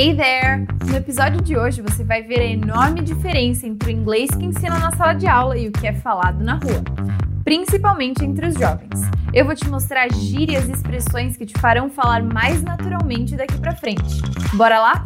Hey there! No episódio de hoje você vai ver a enorme diferença entre o inglês que ensina na sala de aula e o que é falado na rua, principalmente entre os jovens. Eu vou te mostrar gírias e expressões que te farão falar mais naturalmente daqui pra frente. Bora lá?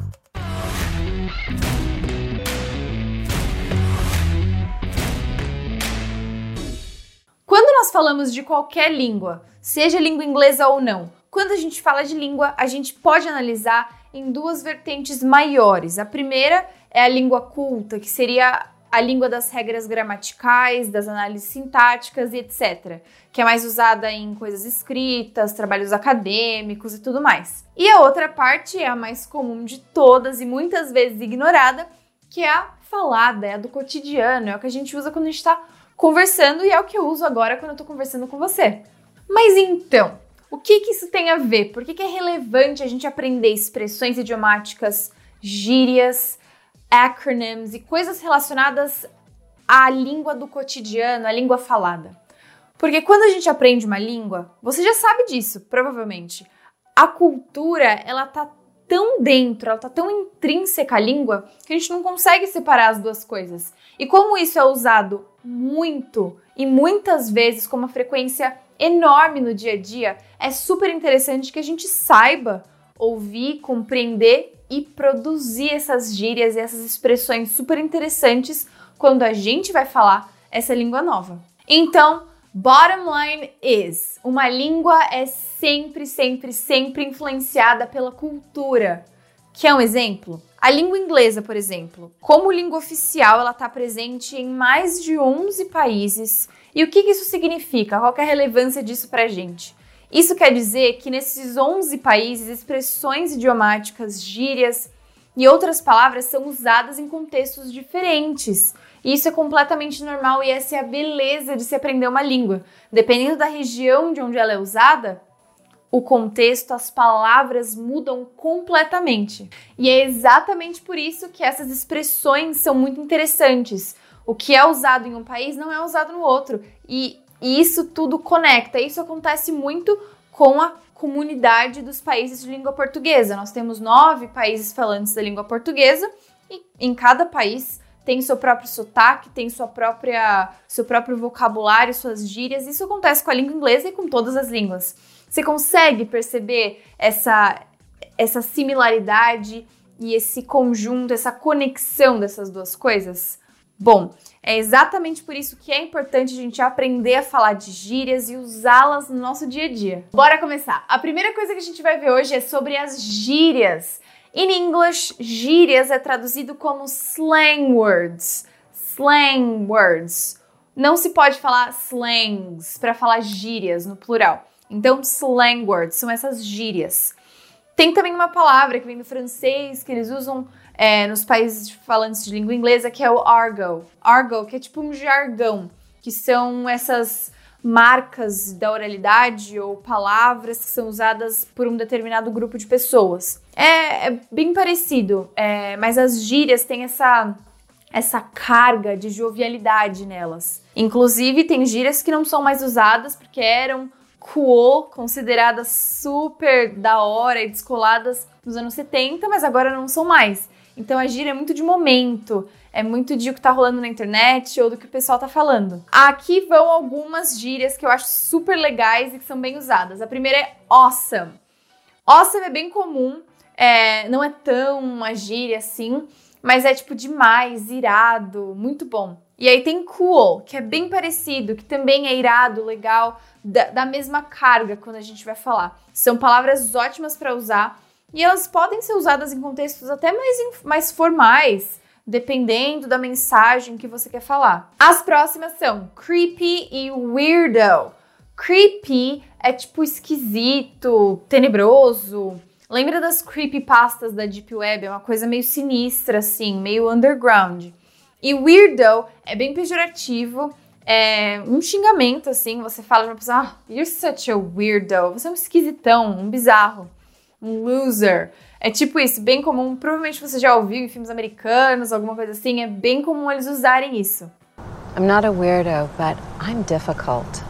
Quando nós falamos de qualquer língua, seja língua inglesa ou não, quando a gente fala de língua, a gente pode analisar em duas vertentes maiores. A primeira é a língua culta, que seria a língua das regras gramaticais, das análises sintáticas e etc., que é mais usada em coisas escritas, trabalhos acadêmicos e tudo mais. E a outra parte é a mais comum de todas e muitas vezes ignorada, que é a falada, é a do cotidiano, é o que a gente usa quando a gente está conversando e é o que eu uso agora quando eu estou conversando com você. Mas então, o que, que isso tem a ver? Por que, que é relevante a gente aprender expressões idiomáticas, gírias, acronyms e coisas relacionadas à língua do cotidiano, à língua falada? Porque quando a gente aprende uma língua, você já sabe disso, provavelmente. A cultura, ela tá tão dentro, ela tá tão intrínseca à língua que a gente não consegue separar as duas coisas. E como isso é usado muito e muitas vezes com uma frequência enorme no dia a dia, é super interessante que a gente saiba ouvir, compreender e produzir essas gírias e essas expressões super interessantes quando a gente vai falar essa língua nova. Então, bottom line is: uma língua é sempre, sempre, sempre influenciada pela cultura. Que é um exemplo? A língua inglesa, por exemplo, como língua oficial, ela está presente em mais de 11 países e o que, isso significa? Qual é a relevância disso para a gente? Isso quer dizer que nesses 11 países, expressões idiomáticas, gírias e outras palavras são usadas em contextos diferentes. E isso é completamente normal e essa é a beleza de se aprender uma língua. Dependendo da região de onde ela é usada, o contexto, as palavras mudam completamente. E é exatamente por isso que essas expressões são muito interessantes, o que é usado em um país não é usado no outro. E, isso tudo conecta. Isso acontece muito com a comunidade dos países de língua portuguesa. Nós temos nove países falantes da língua portuguesa e em cada país tem seu próprio sotaque, tem sua própria, seu próprio vocabulário, suas gírias. Isso acontece com a língua inglesa e com todas as línguas. Você consegue perceber essa, essa similaridade e esse conjunto, essa conexão dessas duas coisas? Bom, é exatamente por isso que é importante a gente aprender a falar de gírias e usá-las no nosso dia a dia. Bora começar! A primeira coisa que a gente vai ver hoje é sobre as gírias. In English, gírias é traduzido como slang words. Slang words. Não se pode falar slangs para falar gírias no plural. Então, slang words são essas gírias. Tem também uma palavra que vem do francês que eles usam é, nos países falantes de língua inglesa, que é o argot. Argot, que é tipo um jargão, que são essas marcas da oralidade ou palavras que são usadas por um determinado grupo de pessoas. É, é bem parecido, é, mas as gírias têm essa essa carga de jovialidade nelas. Inclusive, tem gírias que não são mais usadas porque eram cool, consideradas super da hora e descoladas nos anos 70, mas agora não são mais. Então a gíria é muito de momento, é muito de o que tá rolando na internet ou do que o pessoal tá falando. Aqui vão algumas gírias que eu acho super legais e que são bem usadas. A primeira é awesome. Awesome é bem comum, é, não é tão uma gíria assim, mas é tipo demais, irado, muito bom. E aí tem cool, que é bem parecido, que também é irado, legal, da, da mesma carga quando a gente vai falar. São palavras ótimas para usar e elas podem ser usadas em contextos até mais, mais formais, dependendo da mensagem que você quer falar. As próximas são creepy e weirdo. Creepy é tipo esquisito, tenebroso. Lembra das creepypastas da Deep Web? É uma coisa meio sinistra, assim, meio underground. E weirdo é bem pejorativo, é um xingamento, assim. Você fala pra pessoa, ah, you're such a weirdo. Você é um esquisitão, um bizarro um loser. É tipo isso, bem comum. Provavelmente você já ouviu em filmes americanos, alguma coisa assim. É bem comum eles usarem isso. I'm not a weirdo, but I'm difficult.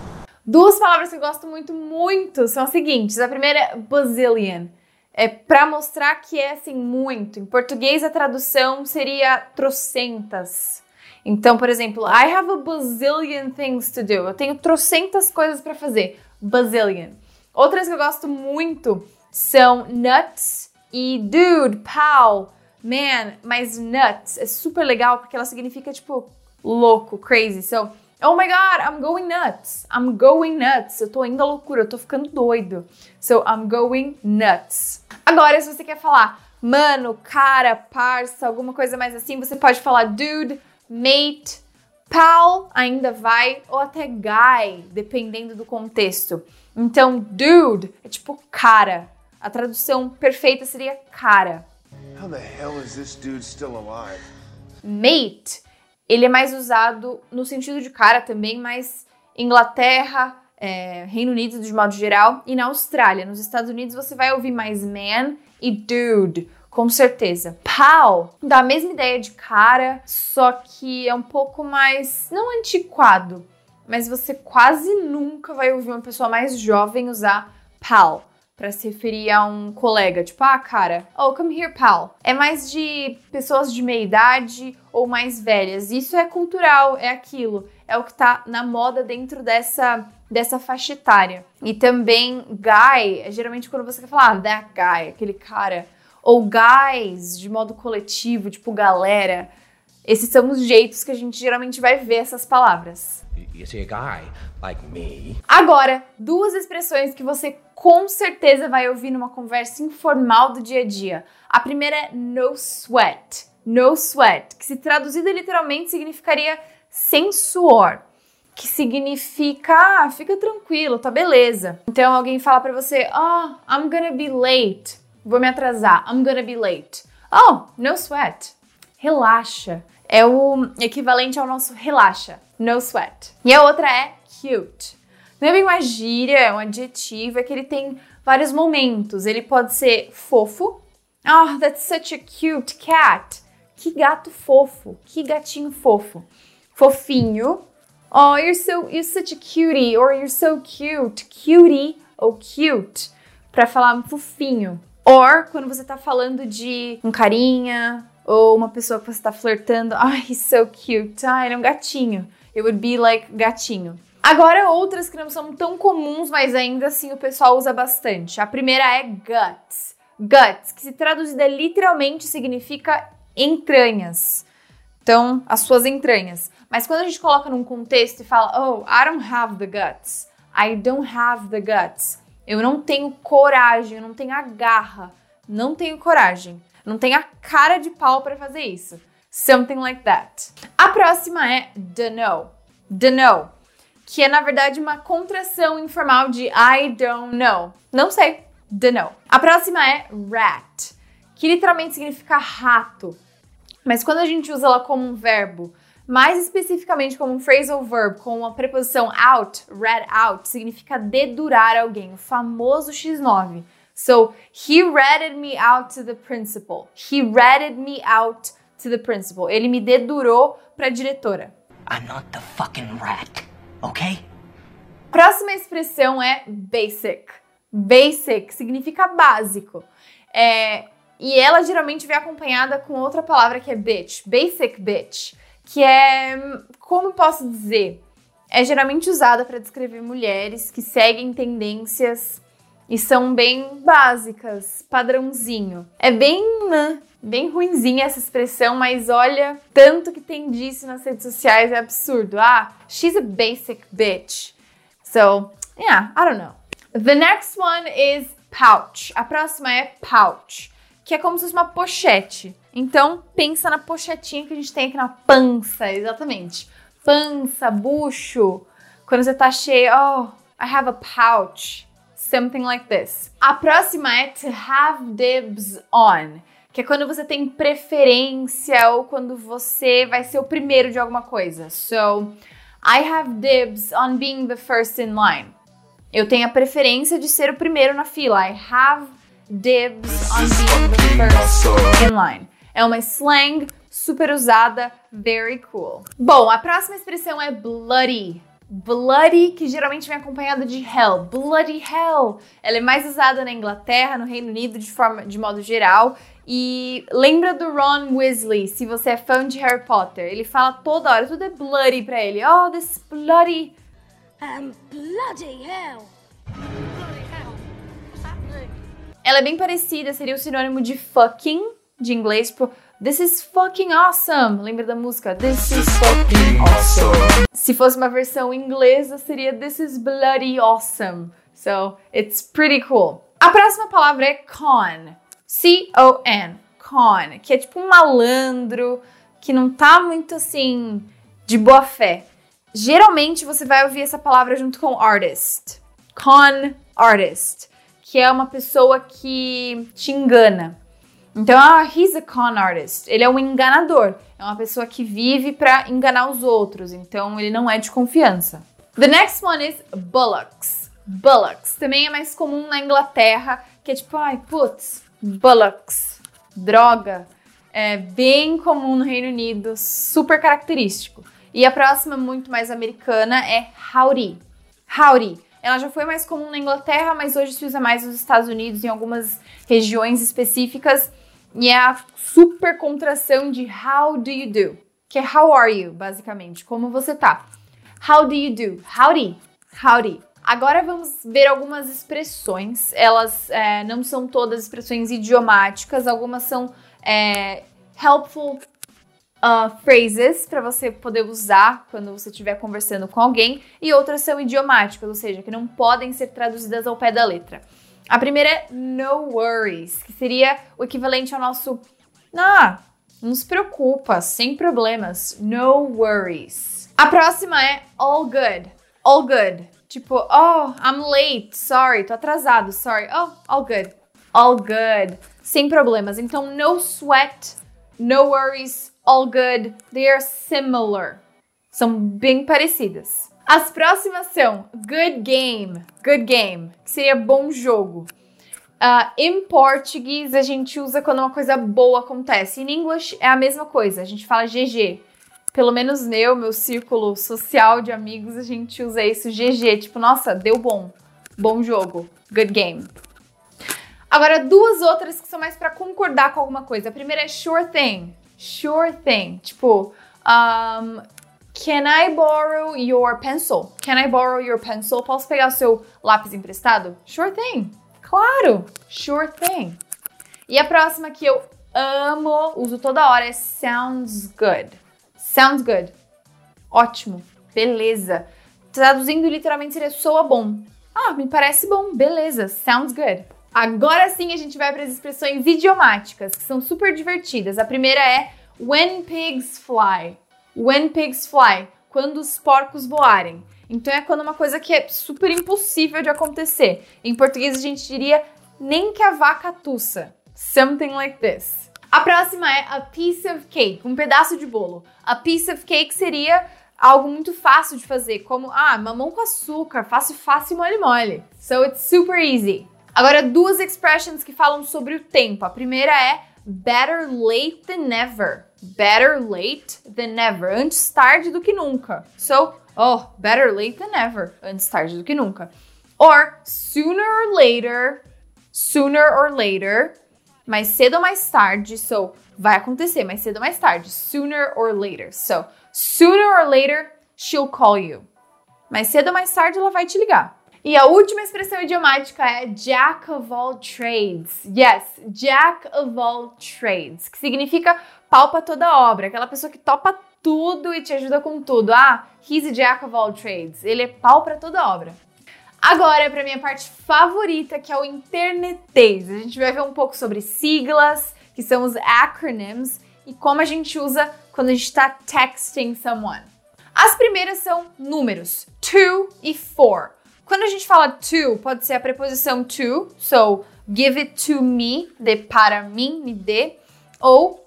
Duas palavras que eu gosto muito, muito são as seguintes. A primeira é bazillion, é para mostrar que é assim muito. Em português a tradução seria trocentas. Então, por exemplo, I have a bazillion things to do. Eu tenho trocentas coisas para fazer. Bazillion. Outras que eu gosto muito são nuts e dude, pal, man, mas nuts é super legal porque ela significa tipo louco, crazy. So, oh my god, I'm going nuts. I'm going nuts. Eu tô indo à loucura, eu tô ficando doido. So, I'm going nuts. Agora, se você quer falar mano, cara, parça, alguma coisa mais assim, você pode falar dude, mate, pal, ainda vai, ou até guy, dependendo do contexto. Então, dude é tipo cara. A tradução perfeita seria cara. How the hell is this dude still alive? Mate ele é mais usado no sentido de cara também, mas Inglaterra, é, Reino Unido de modo geral e na Austrália. Nos Estados Unidos você vai ouvir mais man e dude, com certeza. Pal dá a mesma ideia de cara, só que é um pouco mais, não antiquado, mas você quase nunca vai ouvir uma pessoa mais jovem usar pal para se referir a um colega, tipo, ah, cara, oh, come here, pal. É mais de pessoas de meia idade ou mais velhas. Isso é cultural, é aquilo, é o que tá na moda dentro dessa dessa faixa etária. E também guy, é geralmente quando você quer falar ah, that guy, aquele cara, ou guys de modo coletivo, tipo galera. Esses são os jeitos que a gente geralmente vai ver essas palavras. You see a guy like me. Agora, duas expressões que você com certeza vai ouvir numa conversa informal do dia a dia. A primeira é no sweat. No sweat, que se traduzida literalmente significaria sem suor. Que significa, ah, fica tranquilo, tá beleza. Então alguém fala para você, oh, I'm gonna be late. Vou me atrasar. I'm gonna be late. Oh, no sweat. Relaxa. É o equivalente ao nosso relaxa. No sweat. E a outra é cute. Não é bem uma gíria, é um adjetivo, é que ele tem vários momentos. Ele pode ser fofo. Oh, that's such a cute cat. Que gato fofo, que gatinho fofo. Fofinho. Oh, you're so you're such a cutie or you're so cute. Cutie ou cute para falar fofinho. Or quando você tá falando de um carinha ou uma pessoa que você tá flertando, oh, he's so cute. Ah, ele é um gatinho. It would be like gatinho. Agora, outras que não são tão comuns, mas ainda assim o pessoal usa bastante. A primeira é guts. Guts, que se traduzida literalmente significa entranhas. Então, as suas entranhas. Mas quando a gente coloca num contexto e fala, oh, I don't have the guts. I don't have the guts. Eu não tenho coragem, eu não tenho a garra. Não tenho coragem. Não tenho a cara de pau para fazer isso. Something like that. A próxima é dunno. Dunno que é na verdade uma contração informal de I don't know. Não sei. Don't know. A próxima é rat, que literalmente significa rato. Mas quando a gente usa ela como um verbo, mais especificamente como um phrasal verb com a preposição out, rat out, significa dedurar alguém, o famoso X9. So, he ratted me out to the principal. He ratted me out to the principal. Ele me dedurou para a diretora. I'm not the fucking rat ok? Próxima expressão é basic. Basic significa básico. É, e ela geralmente vem acompanhada com outra palavra que é bitch. Basic bitch. Que é. Como posso dizer? É geralmente usada para descrever mulheres que seguem tendências e são bem básicas, padrãozinho. É bem, né, bem ruinzinha essa expressão, mas olha, tanto que tem disso nas redes sociais é absurdo. Ah, she's a basic bitch. So, yeah, I don't know. The next one is pouch. A próxima é pouch, que é como se fosse uma pochete. Então, pensa na pochetinha que a gente tem aqui na pança, exatamente. Pança, bucho. Quando você tá cheio, oh, I have a pouch something like this. A próxima é to have dibs on, que é quando você tem preferência ou quando você vai ser o primeiro de alguma coisa. So, I have dibs on being the first in line. Eu tenho a preferência de ser o primeiro na fila. I have dibs on being the first in line. É uma slang super usada, very cool. Bom, a próxima expressão é bloody. Bloody, que geralmente vem acompanhada de hell. Bloody hell. Ela é mais usada na Inglaterra, no Reino Unido, de forma, de modo geral. E lembra do Ron Weasley, se você é fã de Harry Potter. Ele fala toda hora, tudo é bloody pra ele. Oh, this bloody. Um, bloody hell. Bloody hell. What's happening? Ela é bem parecida, seria o sinônimo de fucking, de inglês, tipo, this is fucking awesome. Lembra da música? This is fucking awesome. Se fosse uma versão inglesa, seria this is bloody awesome. So, it's pretty cool. A próxima palavra é con. C-O-N. Con. Que é tipo um malandro, que não tá muito assim, de boa fé. Geralmente você vai ouvir essa palavra junto com artist. Con artist que é uma pessoa que te engana. Então, ah, he's a con artist. Ele é um enganador. É uma pessoa que vive para enganar os outros. Então, ele não é de confiança. The next one is bullocks. Bullocks. Também é mais comum na Inglaterra, que é tipo, ai, putz, bullocks. Droga. É bem comum no Reino Unido, super característico. E a próxima, muito mais americana, é howdy. Howdy. Ela já foi mais comum na Inglaterra, mas hoje se usa mais nos Estados Unidos, em algumas regiões específicas. E é a super contração de how do you do? Que é how are you, basicamente. Como você tá? How do you do? Howdy. Howdy. Agora vamos ver algumas expressões. Elas é, não são todas expressões idiomáticas, algumas são é, helpful uh, phrases para você poder usar quando você estiver conversando com alguém, e outras são idiomáticas, ou seja, que não podem ser traduzidas ao pé da letra. A primeira é no worries, que seria o equivalente ao nosso ah, não se preocupa, sem problemas, no worries. A próxima é all good, all good. Tipo, oh, I'm late, sorry, tô atrasado, sorry. Oh, all good, all good, sem problemas. Então, no sweat, no worries, all good, they are similar. São bem parecidas. As próximas são good game, good game, que seria bom jogo. Uh, em português, a gente usa quando uma coisa boa acontece. Em inglês é a mesma coisa, a gente fala GG. Pelo menos eu, meu círculo social de amigos, a gente usa isso GG. Tipo, nossa, deu bom. Bom jogo. Good game. Agora, duas outras que são mais para concordar com alguma coisa. A primeira é sure thing sure thing. Tipo, um, can I borrow your pencil? Can I borrow your pencil? Posso pegar o seu lápis emprestado? Sure thing. Claro, sure thing. E a próxima que eu amo, uso toda hora é sounds good. Sounds good. Ótimo. Beleza. Traduzindo literalmente seria soa bom. Ah, me parece bom. Beleza. Sounds good. Agora sim a gente vai para as expressões idiomáticas, que são super divertidas. A primeira é when pigs fly. When pigs fly, quando os porcos voarem. Então é quando uma coisa que é super impossível de acontecer. Em português a gente diria nem que a vaca tussa. Something like this. A próxima é a piece of cake, um pedaço de bolo. A piece of cake seria algo muito fácil de fazer, como ah, mamão com açúcar, fácil, fácil, mole, mole. So it's super easy. Agora, duas expressions que falam sobre o tempo. A primeira é better late than never. Better late than never. Antes tarde do que nunca. So, oh, better late than never. Antes tarde do que nunca. Or sooner or later. Sooner or later. Mais cedo ou mais tarde. So, vai acontecer mais cedo ou mais tarde. Sooner or later. So, sooner or later, she'll call you. Mais cedo ou mais tarde, ela vai te ligar. E a última expressão idiomática é Jack of all trades. Yes, Jack of all trades, que significa pau pra toda obra, aquela pessoa que topa tudo e te ajuda com tudo. Ah, he's a Jack of all trades. Ele é pau pra toda obra. Agora, para minha parte favorita, que é o internetês. A gente vai ver um pouco sobre siglas, que são os acronyms, e como a gente usa quando a gente está texting someone. As primeiras são números, to e for. Quando a gente fala to, pode ser a preposição to, so give it to me, dê para mim, me dê, ou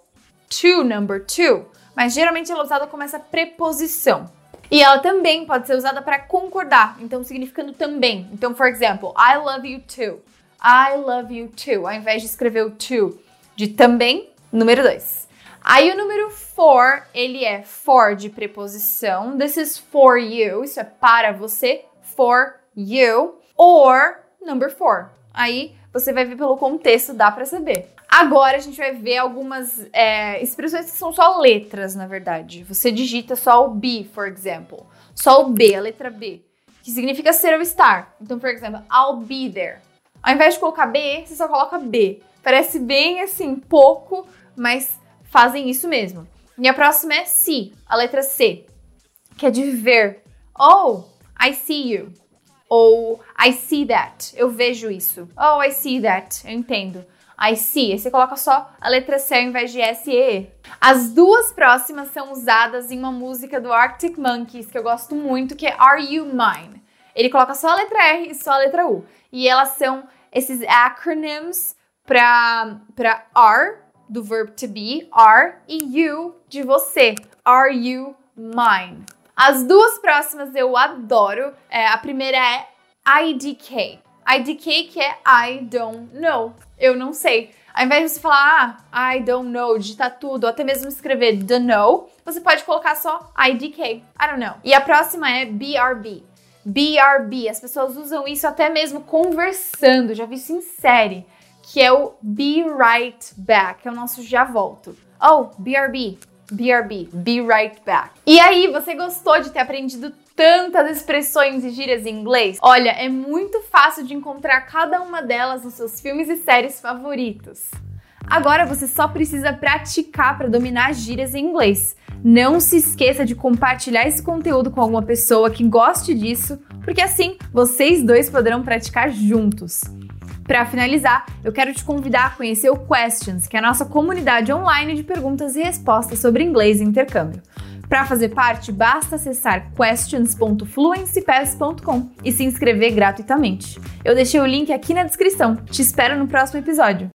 to number two, mas geralmente ela é usada como essa preposição. E ela também pode ser usada para concordar, então significando também. Então, for example, I love you too. I love you too. Ao invés de escrever o to de também, número dois. Aí o número for, ele é for de preposição. This is for you. Isso é para você. For you. Or number four. Aí você vai ver pelo contexto, dá para saber. Agora a gente vai ver algumas é, expressões que são só letras, na verdade. Você digita só o B, for example. Só o B, a letra B. Que significa ser ou estar. Então, por exemplo, I'll be there. Ao invés de colocar B, você só coloca B. Parece bem assim, pouco, mas fazem isso mesmo. E a próxima é see, a letra C, que é de ver. Oh, I see you. Ou I see that. Eu vejo isso. Oh, I see that. Eu entendo. I see. Aí você coloca só a letra C ao invés de S e E. As duas próximas são usadas em uma música do Arctic Monkeys que eu gosto muito, que é Are You Mine? Ele coloca só a letra R e só a letra U. E elas são esses acronyms para are do verbo to be, are e you de você. Are you mine? As duas próximas eu adoro. É, a primeira é IDK. IDK que é I don't know. Eu não sei. Ao invés de você falar, ah, I don't know, digitar tudo, ou até mesmo escrever don't know, você pode colocar só IDK. I don't know. E a próxima é BRB. BRB. As pessoas usam isso até mesmo conversando. Já vi isso em série. Que é o Be Right Back. É o nosso já volto. Oh, BRB. BRB, be right back. E aí, você gostou de ter aprendido tantas expressões e gírias em inglês? Olha, é muito fácil de encontrar cada uma delas nos seus filmes e séries favoritos. Agora você só precisa praticar para dominar as gírias em inglês. Não se esqueça de compartilhar esse conteúdo com alguma pessoa que goste disso, porque assim vocês dois poderão praticar juntos. Para finalizar, eu quero te convidar a conhecer o Questions, que é a nossa comunidade online de perguntas e respostas sobre inglês e intercâmbio. Para fazer parte, basta acessar questions.fluencypass.com e se inscrever gratuitamente. Eu deixei o link aqui na descrição. Te espero no próximo episódio.